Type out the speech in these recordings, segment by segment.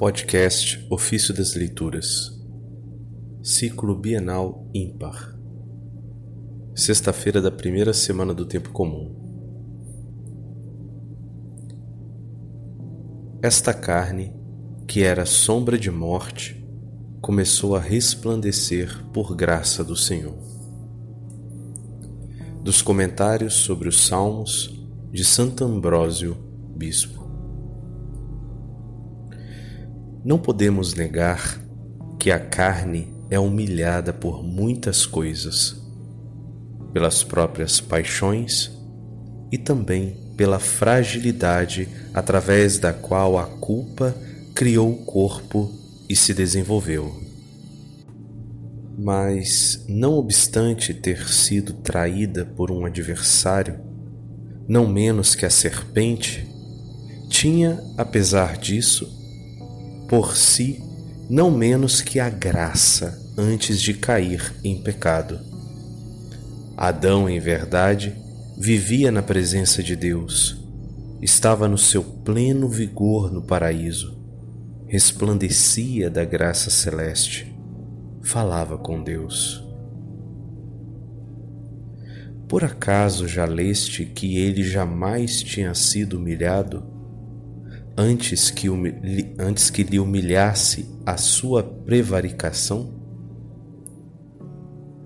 Podcast Ofício das Leituras Ciclo Bienal Ímpar Sexta-feira da primeira semana do Tempo Comum Esta carne, que era sombra de morte, começou a resplandecer por graça do Senhor. Dos comentários sobre os Salmos de Santo Ambrósio, Bispo. Não podemos negar que a carne é humilhada por muitas coisas, pelas próprias paixões e também pela fragilidade através da qual a culpa criou o corpo e se desenvolveu. Mas, não obstante ter sido traída por um adversário, não menos que a serpente, tinha, apesar disso, por si não menos que a graça antes de cair em pecado. Adão, em verdade, vivia na presença de Deus, estava no seu pleno vigor no paraíso, resplandecia da graça celeste, falava com Deus. Por acaso já leste que ele jamais tinha sido humilhado? Antes que, antes que lhe humilhasse a sua prevaricação?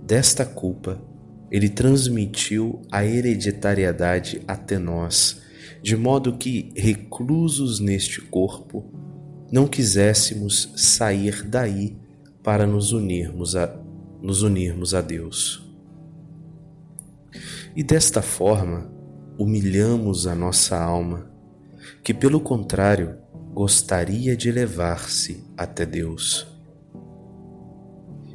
Desta culpa, ele transmitiu a hereditariedade até nós, de modo que, reclusos neste corpo, não quiséssemos sair daí para nos unirmos a, nos unirmos a Deus. E desta forma, humilhamos a nossa alma que, pelo contrário, gostaria de elevar-se até Deus.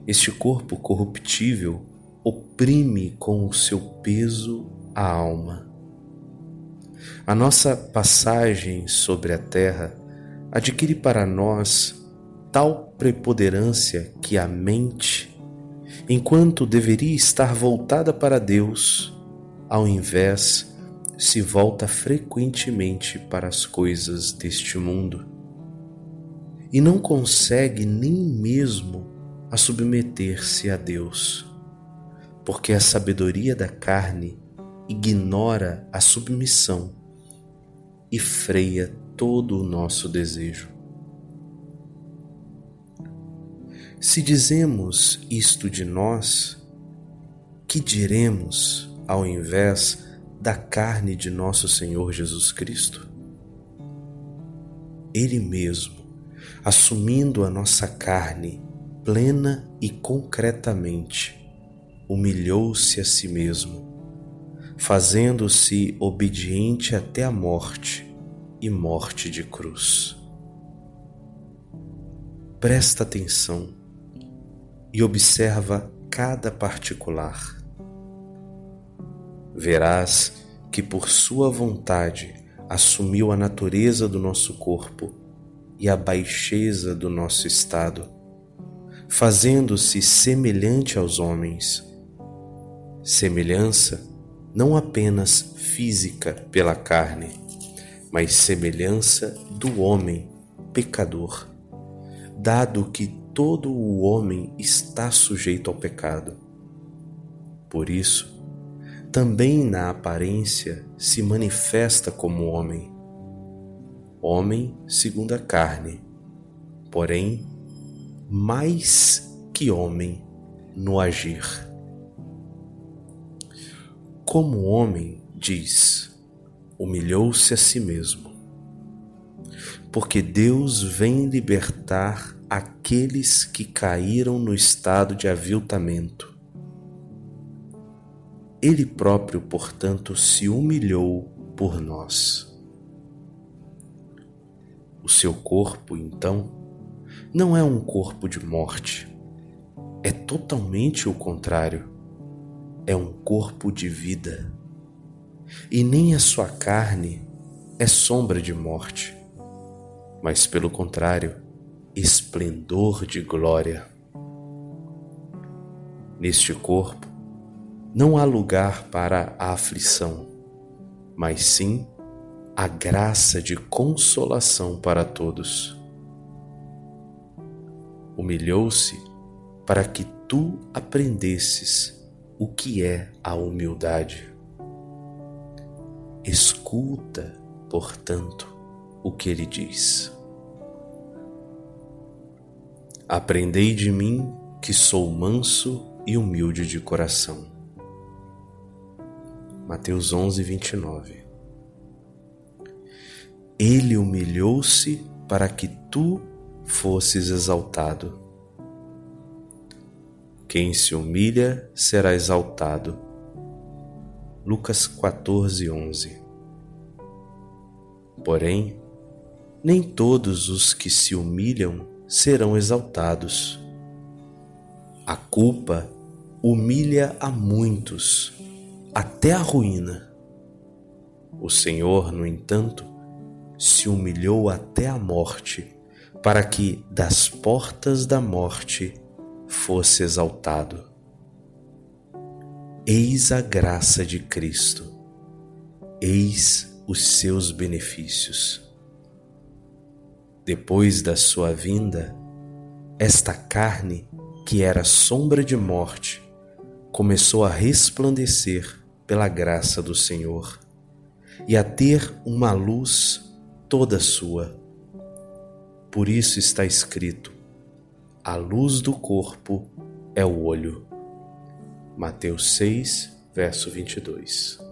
Este corpo corruptível oprime com o seu peso a alma. A nossa passagem sobre a terra adquire para nós tal preponderância que a mente, enquanto deveria estar voltada para Deus, ao invés se volta frequentemente para as coisas deste mundo e não consegue nem mesmo a submeter-se a Deus, porque a sabedoria da carne ignora a submissão e freia todo o nosso desejo. Se dizemos isto de nós, que diremos ao invés da carne de nosso Senhor Jesus Cristo? Ele mesmo, assumindo a nossa carne plena e concretamente, humilhou-se a si mesmo, fazendo-se obediente até a morte e morte de cruz. Presta atenção e observa cada particular verás que por sua vontade assumiu a natureza do nosso corpo e a baixeza do nosso estado, fazendo-se semelhante aos homens. Semelhança não apenas física pela carne, mas semelhança do homem pecador, dado que todo o homem está sujeito ao pecado. Por isso, também na aparência se manifesta como homem, homem segundo a carne, porém mais que homem no agir. Como homem, diz, humilhou-se a si mesmo, porque Deus vem libertar aqueles que caíram no estado de aviltamento ele próprio, portanto, se humilhou por nós. O seu corpo, então, não é um corpo de morte, é totalmente o contrário. É um corpo de vida. E nem a sua carne é sombra de morte, mas, pelo contrário, esplendor de glória. Neste corpo, não há lugar para a aflição, mas sim a graça de consolação para todos. humilhou-se para que tu aprendesses o que é a humildade. Escuta, portanto, o que ele diz. Aprendei de mim que sou manso e humilde de coração. Mateus 11, 29. Ele humilhou-se para que tu fosses exaltado. Quem se humilha será exaltado. Lucas 14, 11. Porém, nem todos os que se humilham serão exaltados. A culpa humilha a muitos, até a ruína. O Senhor, no entanto, se humilhou até a morte, para que das portas da morte fosse exaltado. Eis a graça de Cristo, eis os seus benefícios. Depois da sua vinda, esta carne, que era sombra de morte, começou a resplandecer pela graça do Senhor e a ter uma luz toda sua. Por isso está escrito: a luz do corpo é o olho. Mateus 6, verso 22.